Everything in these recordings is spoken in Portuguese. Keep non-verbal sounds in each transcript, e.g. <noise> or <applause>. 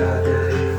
Esperarei você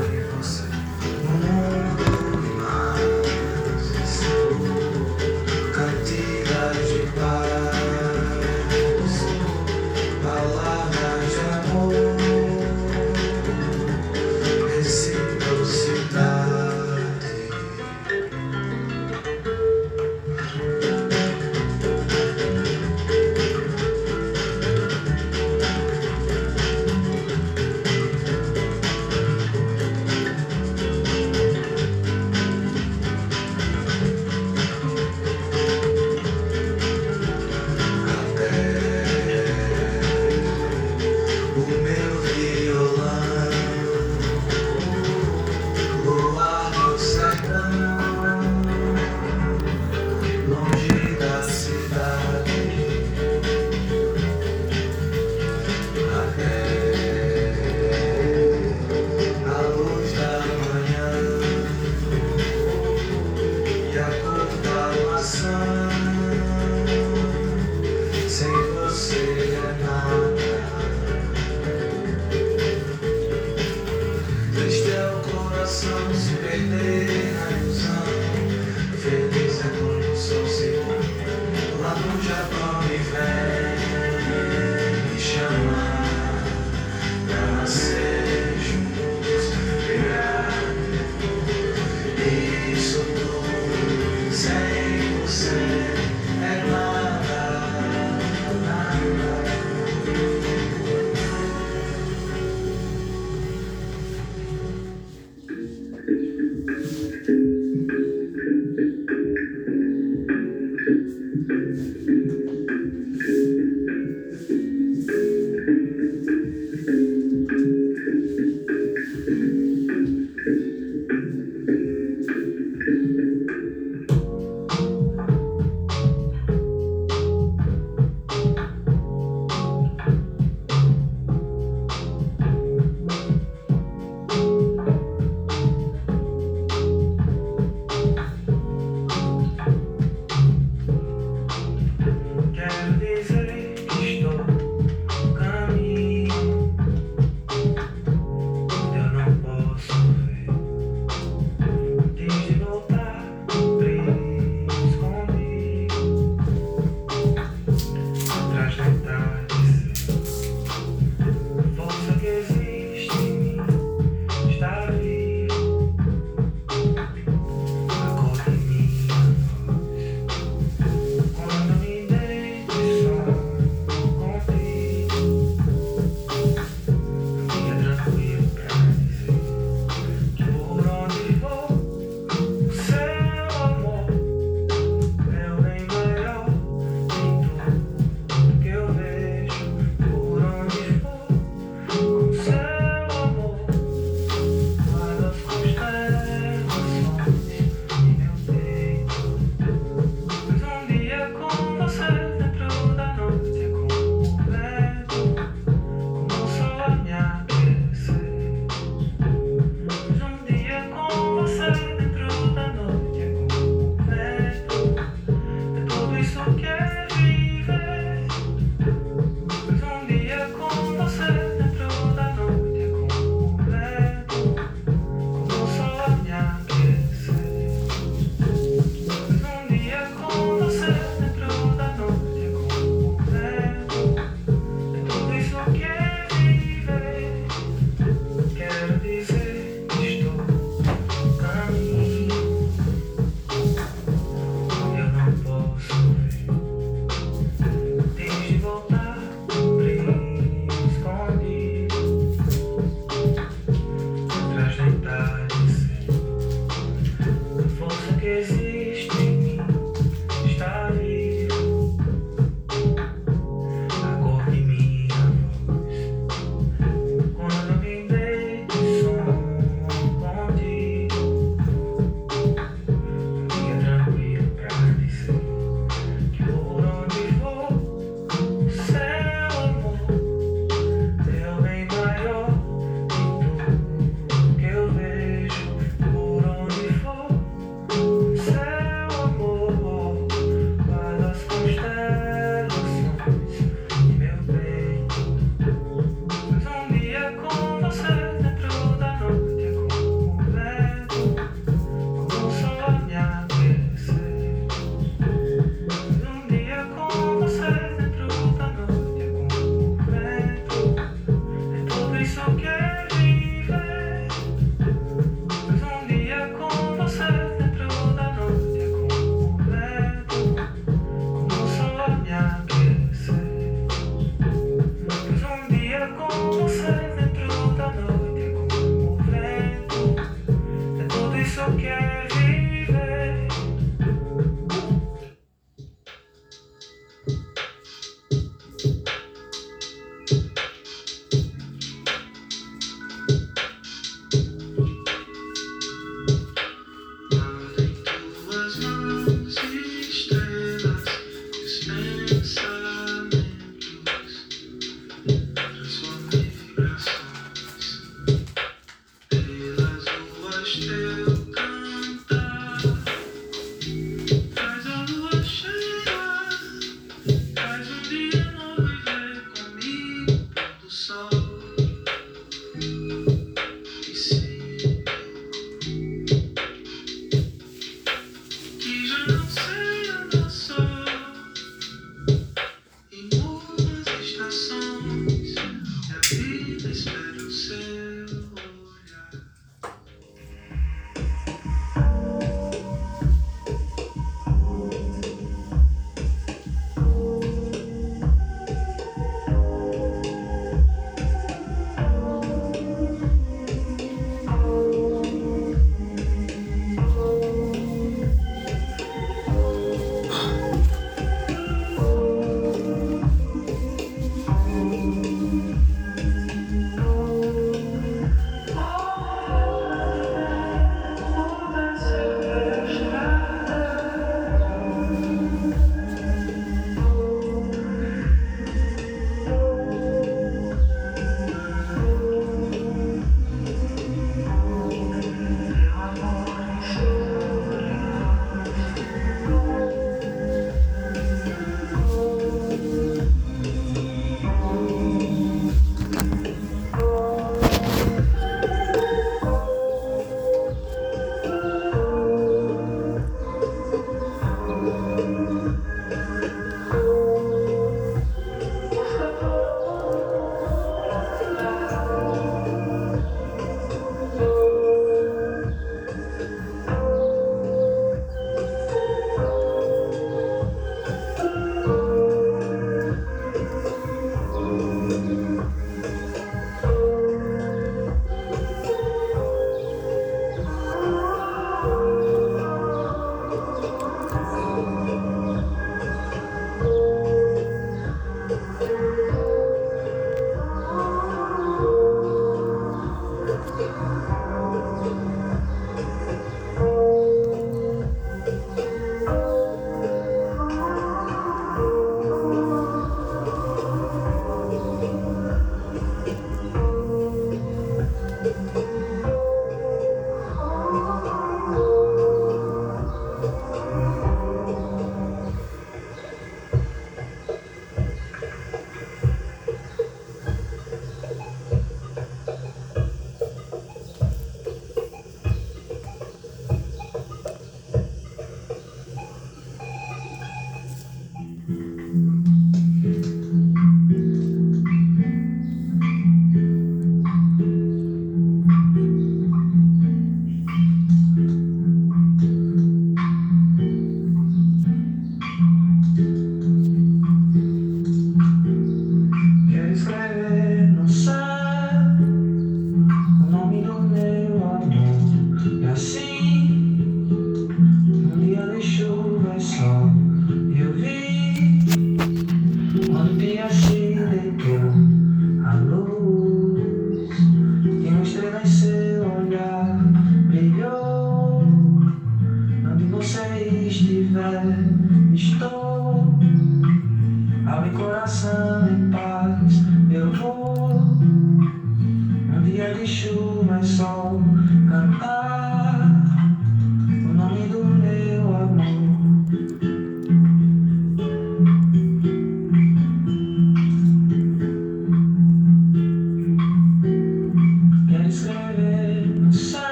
só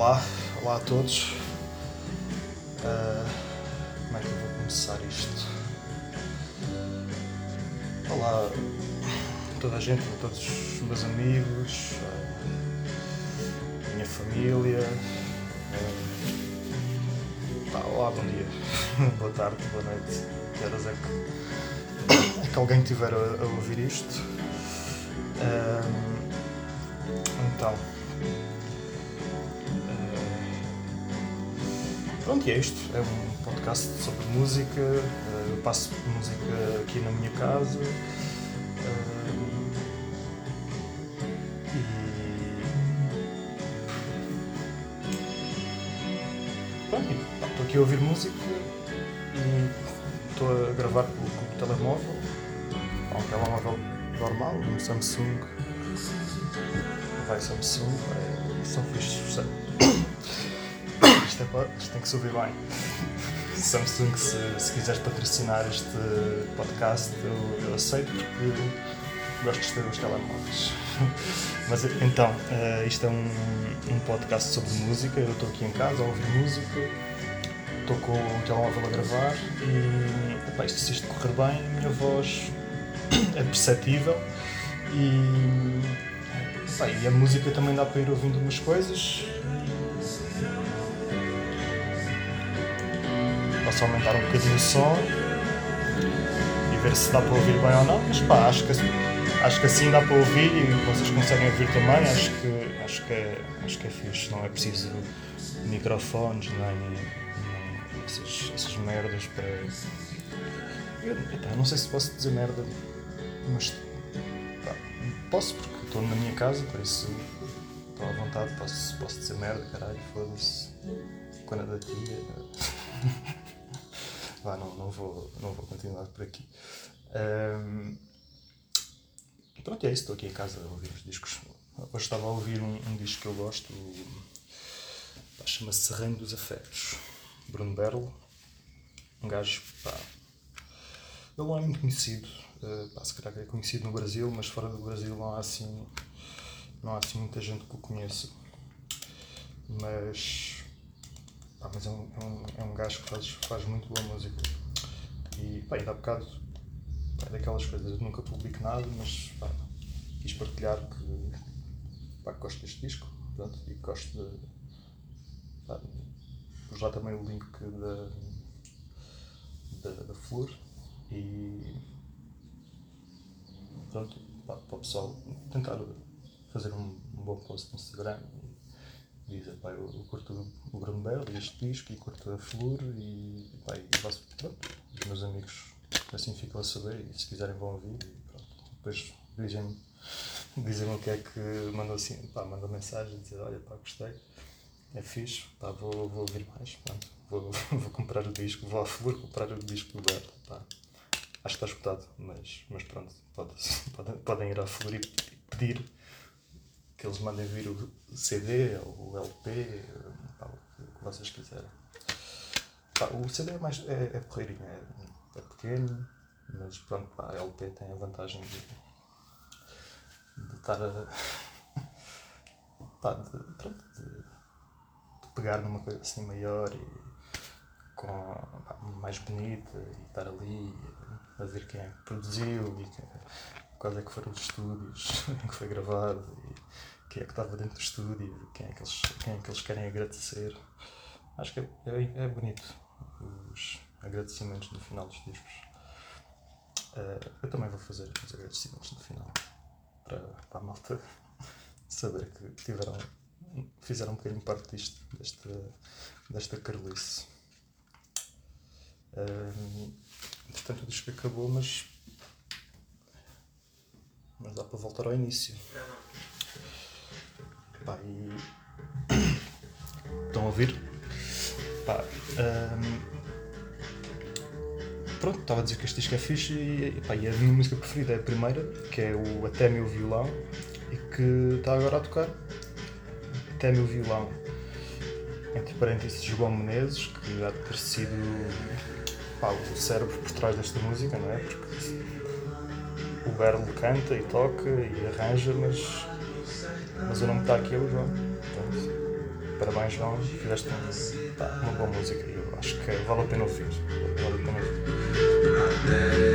Olá, olá a todos. Uh, como é que eu vou começar isto? Olá a toda a gente, a todos os meus amigos, a minha família. Uh, olá, bom dia, <laughs> boa tarde, boa noite. Que horas é que, é que alguém estiver a, a, ouvir isto? Uh, então. E é isto. É um podcast sobre música. Eh, eu passo música aqui na minha casa. Eh, e. Pronto, estou aqui a ouvir música e estou a gravar com, com o telemóvel. Um telemóvel normal, um Samsung. Vai Samsung, vai, são fixos, isto, é, isto tem que subir bem. <laughs> Samsung, se, se quiseres patrocinar este podcast, eu, eu aceito porque gosto de ter os telemóveis. <laughs> Mas então, uh, isto é um, um podcast sobre música. Eu estou aqui em casa a ouvir música, estou com o telemóvel a gravar e epá, isto, se isto correr bem, a minha voz <coughs> é perceptível e, epá, e a música também dá para ir ouvindo umas coisas Posso aumentar um bocadinho o som e ver se dá para ouvir bem ou não, mas pá, acho que, acho que assim dá para ouvir e vocês conseguem ouvir também, acho que, acho que, é, acho que é fixe, não é preciso microfones nem, nem essas, essas merdas para. Eu, epá, não sei se posso dizer merda, mas pá, posso porque estou na minha casa, por isso estou à vontade, posso, posso dizer merda, caralho, foda-se. Quando é da tia. <laughs> Vá, não, não, vou, não vou continuar por aqui. Um, pronto, é isso. Estou aqui em casa a ouvir os discos. Hoje estava a ouvir um, um disco que eu gosto, chama-se Serrano dos Afetos. Bruno Berlo, um gajo, pá, ele não é muito conhecido, uh, pá, se calhar é conhecido no Brasil, mas fora do Brasil não há assim, não há assim muita gente que o conheça. Mas Pá, mas é um, é, um, é um gajo que faz, faz muito boa música. E pá, ainda há bocado é daquelas coisas, eu nunca publico nada, mas pá, quis partilhar que, pá, gosto deste disco pronto, e gosto de. Pá, pus lá também o link da, da, da Flor e pronto, pá, para o pessoal tentar fazer um, um bom post no Instagram dizer, pá, eu, curto o Bruno e este disco e curto a Flor e, pá, e faço, pronto, os meus amigos assim ficam a saber e se quiserem vão ouvir e pronto. Depois dizem-me dizem o que é que mandam assim, pá, mandam mensagem dizer, olha pá, gostei, é fixe, pá, vou, vou ouvir mais, pronto, vou, <laughs> vou comprar o disco, vou à Flor comprar o disco do Bell, pá. Acho que está escutado, mas, mas pronto, <laughs> pode, podem ir à Flor e pedir que eles mandem vir o CD ou o LP, pá, o que vocês quiserem. Pá, o CD é mais é, é porreirinho, é, é, pequeno, mas pronto, pá, a LP tem a vantagem de, de estar a. <laughs> Pá, de, pronto, de, de, pegar numa coisa assim maior e com, pá, mais bonita e estar ali a ver quem é que produziu e quem, quais é que foram os estúdios <laughs> em que foi gravado e quem é que estava dentro do estúdio, quem é que eles, quem é que eles querem agradecer. Acho que é, é, é bonito os agradecimentos no final dos discos. Uh, eu também vou fazer os agradecimentos no final para, para a malta <laughs> saber que tiveram, fizeram um bocadinho parte disto, desta, desta carolice. Uh, o disco acabou, mas mas dá para voltar ao início. Pá, e... <coughs> Estão a ouvir? Pá, um... Pronto, estava a dizer que este disco é fixe e, pá, e a minha música preferida é a primeira, que é o Até Meu Violão, e que está agora a tocar. Até Meu Violão. Entre parênteses, João Menezes, que há de ter sido pá, o cérebro por trás desta música, não é? Porque o Berlo canta e toca e arranja, mas, mas o nome está aqui é o João. Então, parabéns, João. Fizeste uma, uma boa música e eu acho que vale a pena ouvir. Vale a pena ouvir.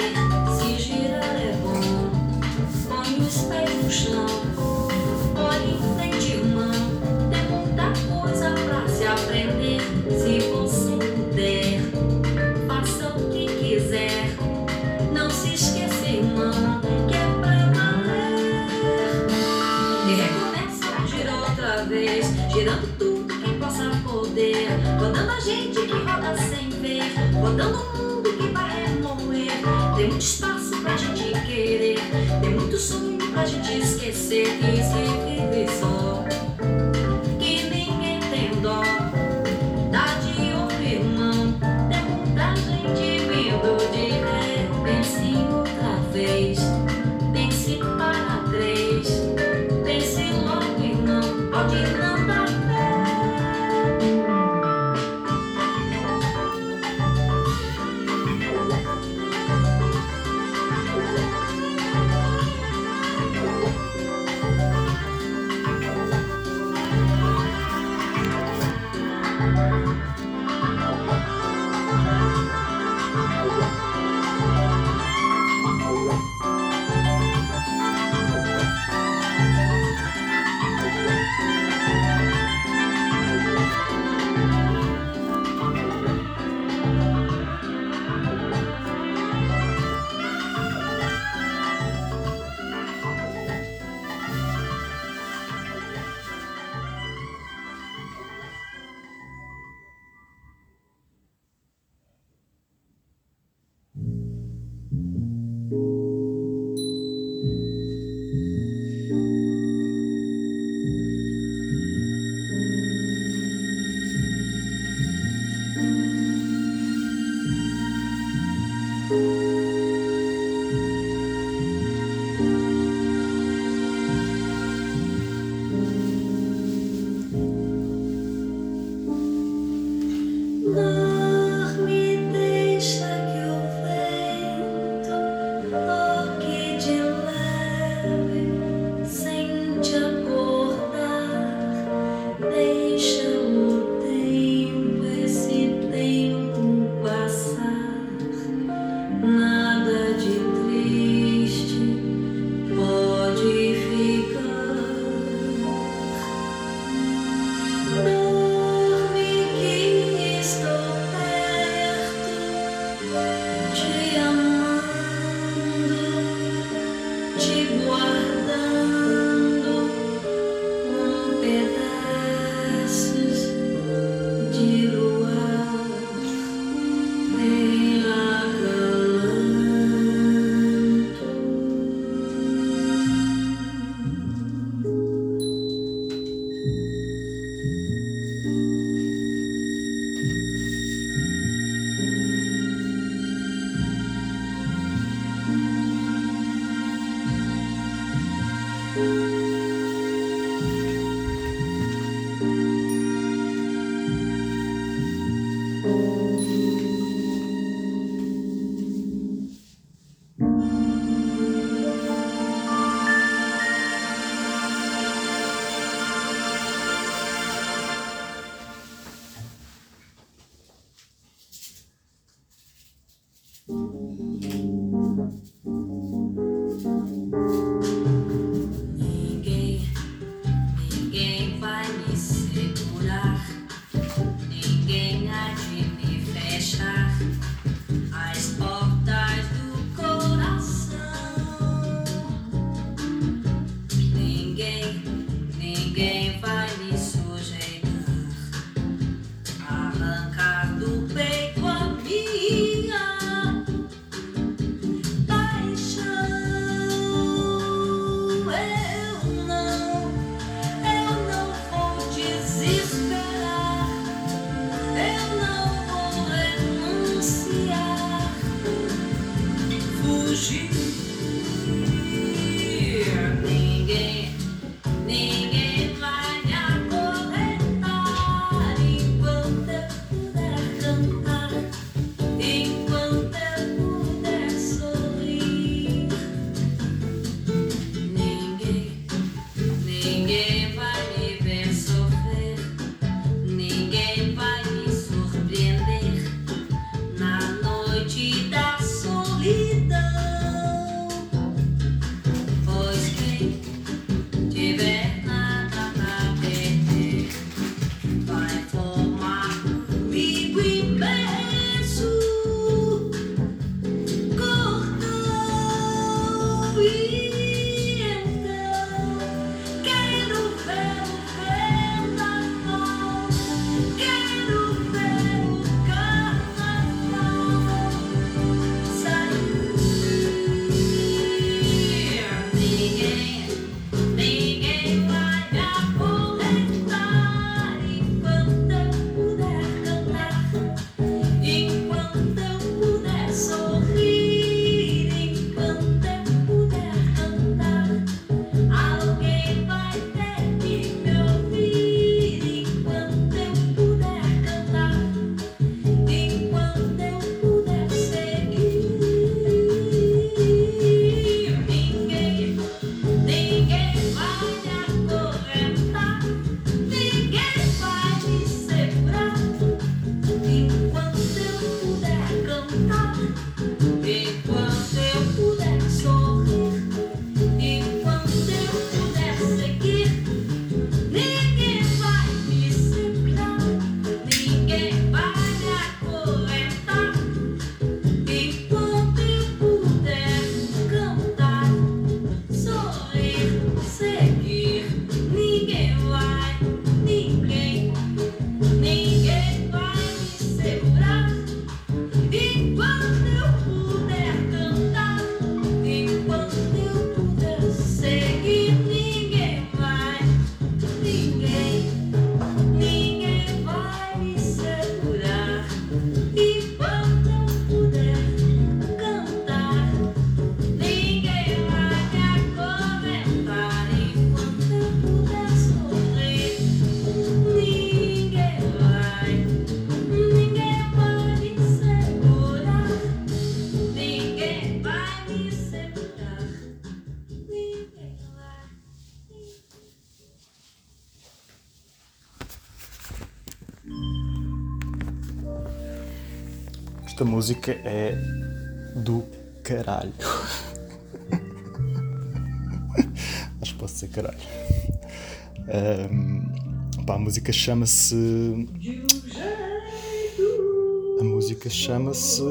se girar é bom. Põe os pés no chão, olhe em frente, irmão. É muita coisa pra se aprender, se você puder. Faça o que quiser, não se esqueça, irmão. Que é pra valer. É. E recomeça, a girar outra vez, girando tudo que possa poder. Rodando a gente que roda sem ver, rodando Esta música é do caralho. <laughs> Acho que posso dizer caralho. Ahm, pá, a música chama-se. A música chama-se.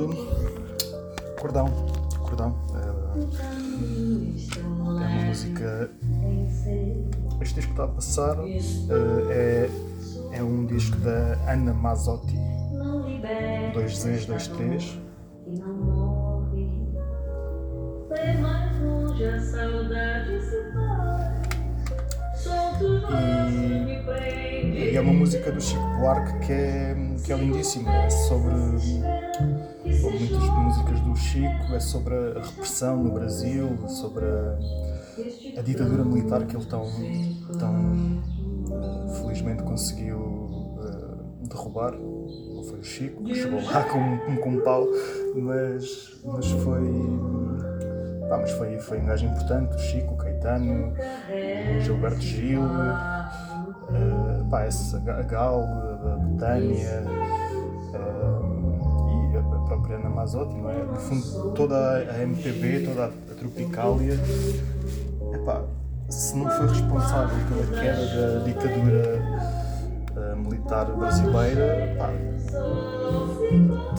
Cordão. Cordão. É, é uma música. Este disco está a passar eh, é, é um disco da Ana Mazzotti. Dois Z's, dois T's. E E- é uma música do Chico Buarque que é, que é lindíssima. É sobre. Muitas músicas do Chico, é sobre a repressão no Brasil, sobre a, a ditadura militar que ele tão, tão eh, felizmente conseguiu derrubar. Não foi o Chico que chegou lá com, com, um pau, mas, mas foi. Pá, mas foi, foi um gajo importante, o Chico, o Caetano, o Gilberto Gil, eh, pá, essa, a Gal, a Betânia eh, e a própria Ana Mazzotti, não é? No fundo, toda a MPB, toda a, Tropicália, epá, se não foi responsável pela queda da ditadura militar brasileira, pá,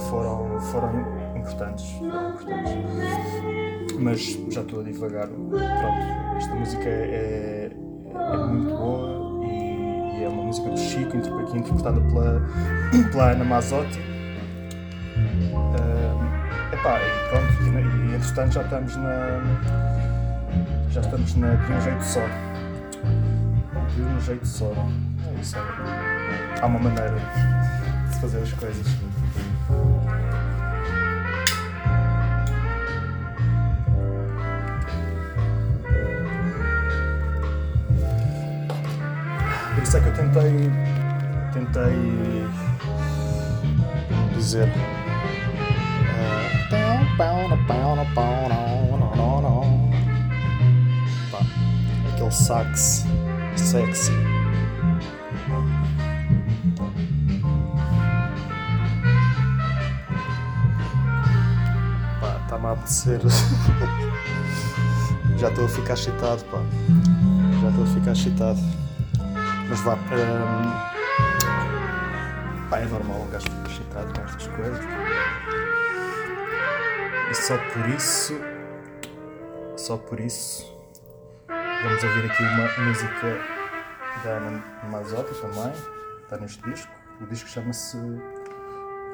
foram, foram importantes, foram importantes. Mas já estou a divagar. Pronto, esta música é, é, é muito boa e, e é uma música do Chico, aqui interpretada pela, <clears throat> pela Ana Mazzotti. Ah, epá, e pronto, e, e entretanto já estamos na. Já estamos na de um jeito só. De um jeito só. É isso aí. Há uma maneira de se fazer as coisas. Por isso é que eu tentei. Tentei dizer. Pá, aquele sax sexy. Apetecer. <laughs> Já estou a ficar excitado, pá. Já estou a ficar excitado. Mas vá. hum, pá, é normal um gajo ficar excitado com estas coisas. E só por isso. Só por isso. Vamos ouvir aqui uma música da Ana Mazzotti também. Está neste disco. O disco chama-se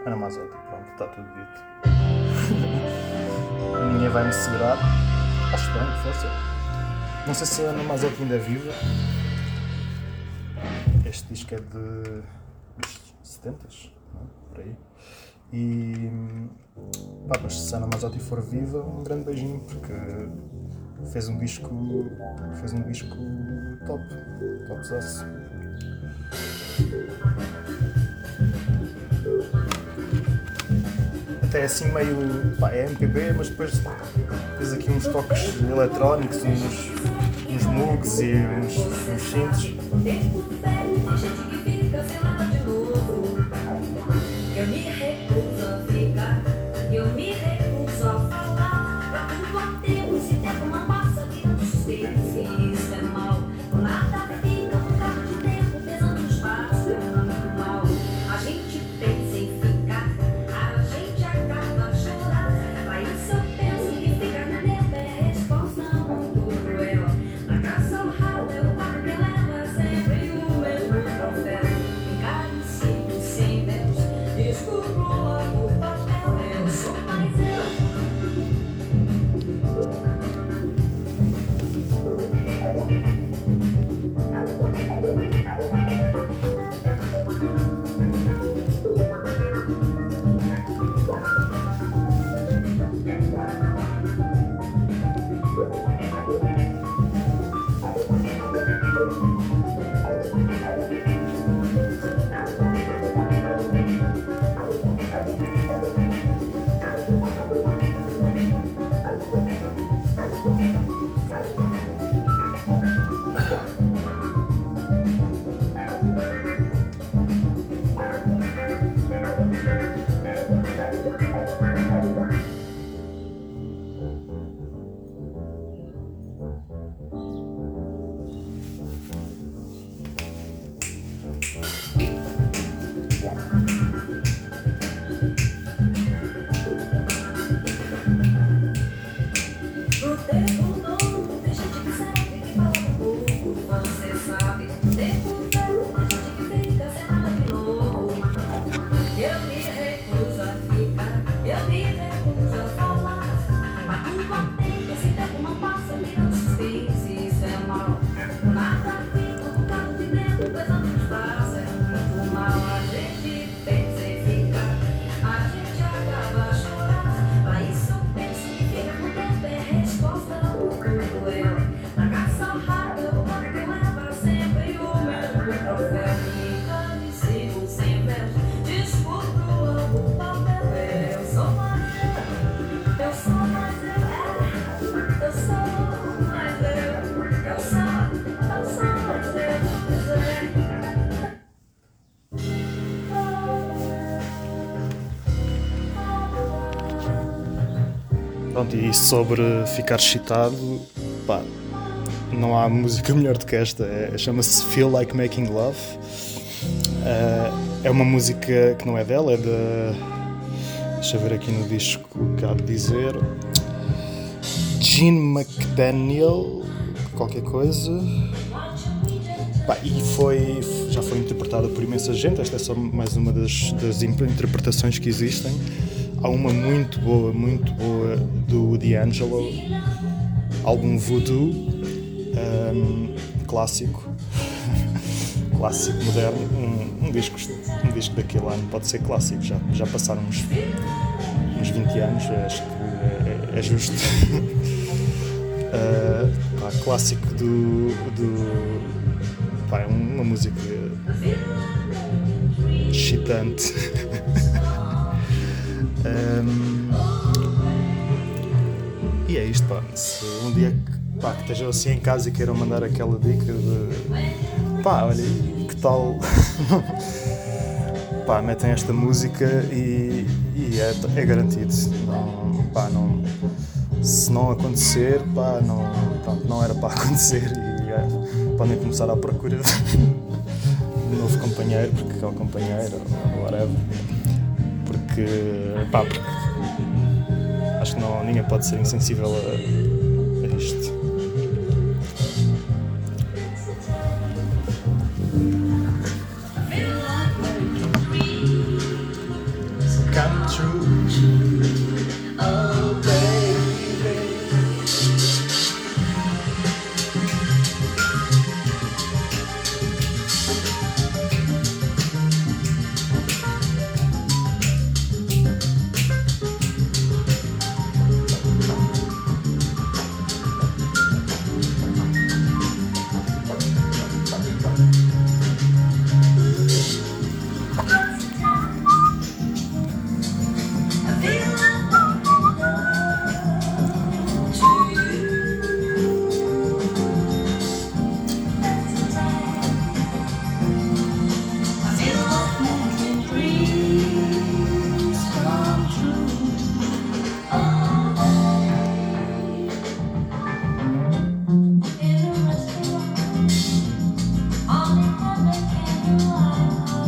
Ana Mazzotti. Pronto, está tudo dito. <laughs> Ninguém vai me segurar. Acho bem, força. Não sei se a Ana Mazzotti ainda é viva. Este disco é de dos 70 não é? por aí. E pá, mas se a Ana Mazzotti for viva, um grande beijinho, porque fez um disco. fez um disco top. Top sucesso. Até assim meio. pá, é MPB, mas depois fez aqui uns toques eletrónicos, uns, uns mugs e uns, uns. E sobre ficar excitado, pá, não há música <laughs> melhor do que esta. É- Chama-se Feel Like Making Love. Eh, é uma música que não é dela, é da. Deixa eu ver aqui no disco que há de dizer. Gene McDaniel, qualquer coisa. Pá, e foi, já foi interpretada por imensa gente. Esta é só mais uma das, das in- interpretações que existem. Há uma muito boa, muito boa do D'Angelo, álbum Voodoo, um, clássico, <laughs> clássico moderno, um, um disco, um disco daquele ano pode ser clássico, já, já passaram uns, uns 20 anos, acho que é, é justo. <laughs> Uh, pá, clássico do, do pá, é uma música excitante. <laughs> Um, e é isto, pá. Se um dia pá, que estejam assim em casa e queiram mandar aquela dica de pá, olha, que tal <laughs> pá, metem esta música e, e é, é garantido. Não, pá, não, se não acontecer, pá, não, pronto, não era para <laughs> acontecer e é, podem começar à procura <laughs> de um novo companheiro, porque é o companheiro, ou whatever. Porque, pá, acho que não, ninguém pode ser insensível a,